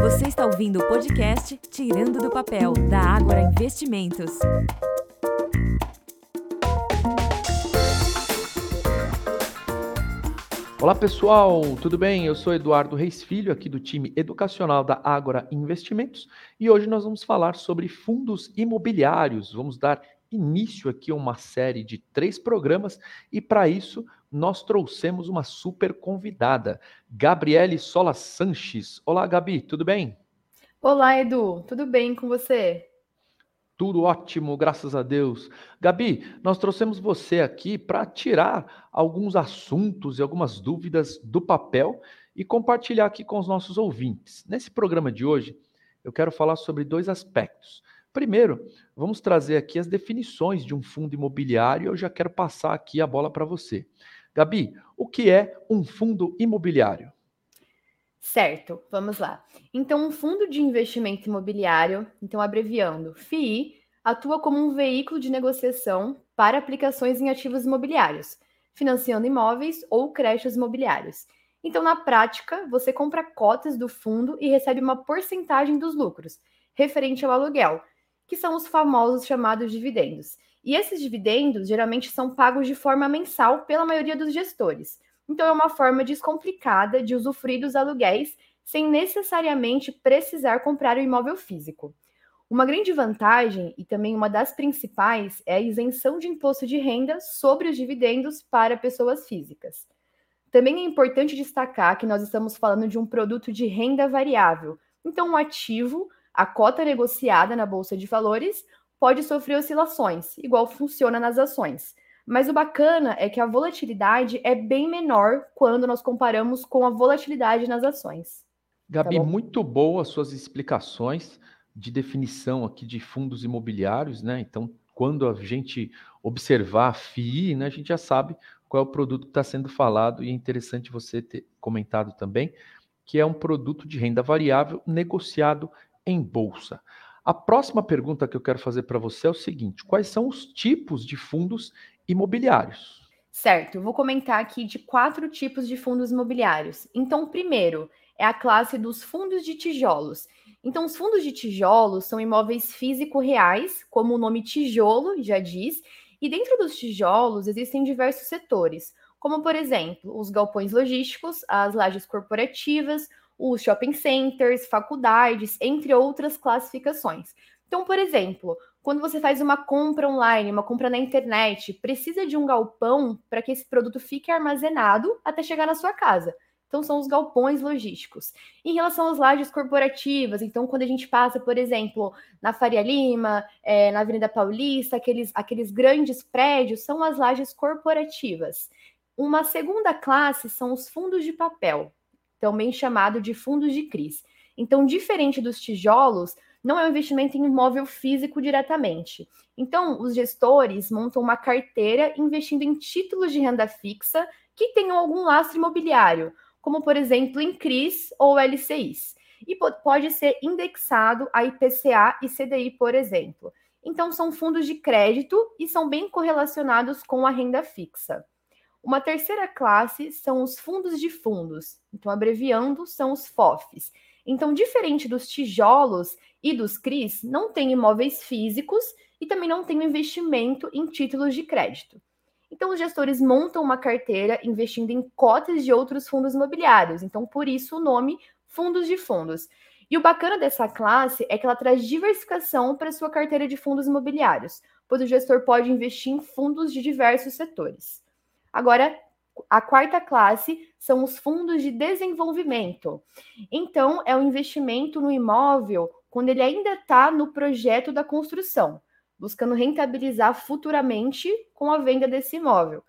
Você está ouvindo o podcast Tirando do Papel, da Ágora Investimentos. Olá pessoal, tudo bem? Eu sou Eduardo Reis Filho, aqui do time educacional da Ágora Investimentos, e hoje nós vamos falar sobre fundos imobiliários. Vamos dar início aqui a uma série de três programas, e para isso nós trouxemos uma super convidada, Gabriele Sola Sanches. Olá, Gabi, tudo bem? Olá, Edu, tudo bem com você? Tudo ótimo, graças a Deus. Gabi, nós trouxemos você aqui para tirar alguns assuntos e algumas dúvidas do papel e compartilhar aqui com os nossos ouvintes. Nesse programa de hoje, eu quero falar sobre dois aspectos. Primeiro, vamos trazer aqui as definições de um fundo imobiliário eu já quero passar aqui a bola para você. Gabi, o que é um fundo imobiliário? Certo, vamos lá. Então, um fundo de investimento imobiliário, então abreviando, FII, atua como um veículo de negociação para aplicações em ativos imobiliários, financiando imóveis ou créditos imobiliários. Então, na prática, você compra cotas do fundo e recebe uma porcentagem dos lucros, referente ao aluguel, que são os famosos chamados dividendos. E esses dividendos geralmente são pagos de forma mensal pela maioria dos gestores. Então, é uma forma descomplicada de usufruir dos aluguéis sem necessariamente precisar comprar o imóvel físico. Uma grande vantagem, e também uma das principais, é a isenção de imposto de renda sobre os dividendos para pessoas físicas. Também é importante destacar que nós estamos falando de um produto de renda variável, então, um ativo, a cota negociada na Bolsa de Valores, pode sofrer oscilações, igual funciona nas ações. Mas o bacana é que a volatilidade é bem menor quando nós comparamos com a volatilidade nas ações. Gabi, tá muito boa suas explicações de definição aqui de fundos imobiliários, né? Então, quando a gente observar a FII, né, a gente já sabe qual é o produto que está sendo falado e é interessante você ter comentado também que é um produto de renda variável negociado em bolsa. A próxima pergunta que eu quero fazer para você é o seguinte: quais são os tipos de fundos imobiliários. Certo, eu vou comentar aqui de quatro tipos de fundos imobiliários. Então, primeiro é a classe dos fundos de tijolos. Então, os fundos de tijolos são imóveis físico-reais, como o nome tijolo já diz, e dentro dos tijolos existem diversos setores, como, por exemplo, os galpões logísticos, as lajes corporativas, os shopping centers, faculdades, entre outras classificações. Então, por exemplo, quando você faz uma compra online, uma compra na internet, precisa de um galpão para que esse produto fique armazenado até chegar na sua casa. Então, são os galpões logísticos. Em relação às lajes corporativas, então, quando a gente passa, por exemplo, na Faria Lima, é, na Avenida Paulista, aqueles, aqueles grandes prédios, são as lajes corporativas. Uma segunda classe são os fundos de papel, também chamado de fundos de CRIs. Então, diferente dos tijolos, não é um investimento em imóvel físico diretamente. Então, os gestores montam uma carteira investindo em títulos de renda fixa que tenham algum lastro imobiliário, como, por exemplo, em CRIs ou LCIs. E pode ser indexado a IPCA e CDI, por exemplo. Então, são fundos de crédito e são bem correlacionados com a renda fixa. Uma terceira classe são os fundos de fundos, então, abreviando, são os FOFs. Então, diferente dos tijolos e dos CRIs, não tem imóveis físicos e também não tem investimento em títulos de crédito. Então, os gestores montam uma carteira investindo em cotas de outros fundos imobiliários. Então, por isso o nome fundos de fundos. E o bacana dessa classe é que ela traz diversificação para sua carteira de fundos imobiliários, pois o gestor pode investir em fundos de diversos setores. Agora, a quarta classe são os fundos de desenvolvimento. Então, é o um investimento no imóvel quando ele ainda está no projeto da construção, buscando rentabilizar futuramente com a venda desse imóvel.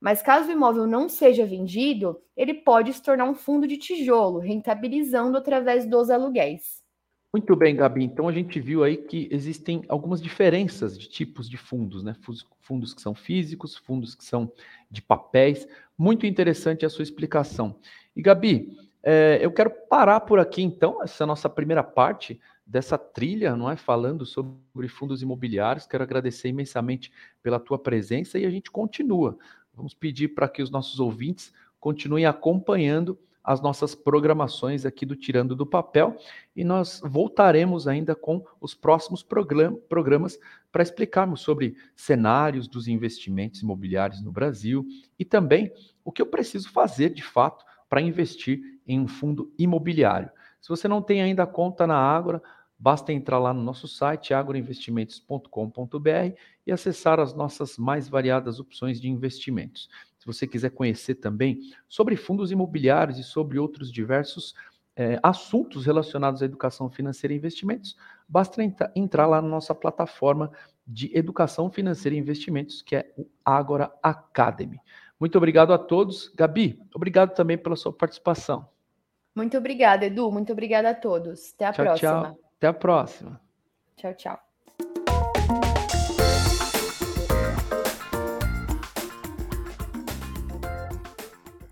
Mas caso o imóvel não seja vendido, ele pode se tornar um fundo de tijolo, rentabilizando através dos aluguéis. Muito bem, Gabi. Então a gente viu aí que existem algumas diferenças de tipos de fundos, né? Fundos que são físicos, fundos que são de papéis. Muito interessante a sua explicação. E Gabi, é, eu quero parar por aqui então, essa nossa primeira parte dessa trilha, não é? Falando sobre fundos imobiliários. Quero agradecer imensamente pela tua presença e a gente continua. Vamos pedir para que os nossos ouvintes continuem acompanhando as nossas programações aqui do Tirando do Papel e nós voltaremos ainda com os próximos programas para explicarmos sobre cenários dos investimentos imobiliários no Brasil e também o que eu preciso fazer de fato para investir em um fundo imobiliário. Se você não tem ainda conta na Ágora, basta entrar lá no nosso site agroinvestimentos.com.br e acessar as nossas mais variadas opções de investimentos. Se você quiser conhecer também sobre fundos imobiliários e sobre outros diversos é, assuntos relacionados à educação financeira e investimentos, basta entrar lá na nossa plataforma de educação financeira e investimentos, que é o Agora Academy. Muito obrigado a todos. Gabi, obrigado também pela sua participação. Muito obrigada, Edu. Muito obrigada a todos. Até a tchau, próxima. Tchau. Até a próxima. Tchau, tchau.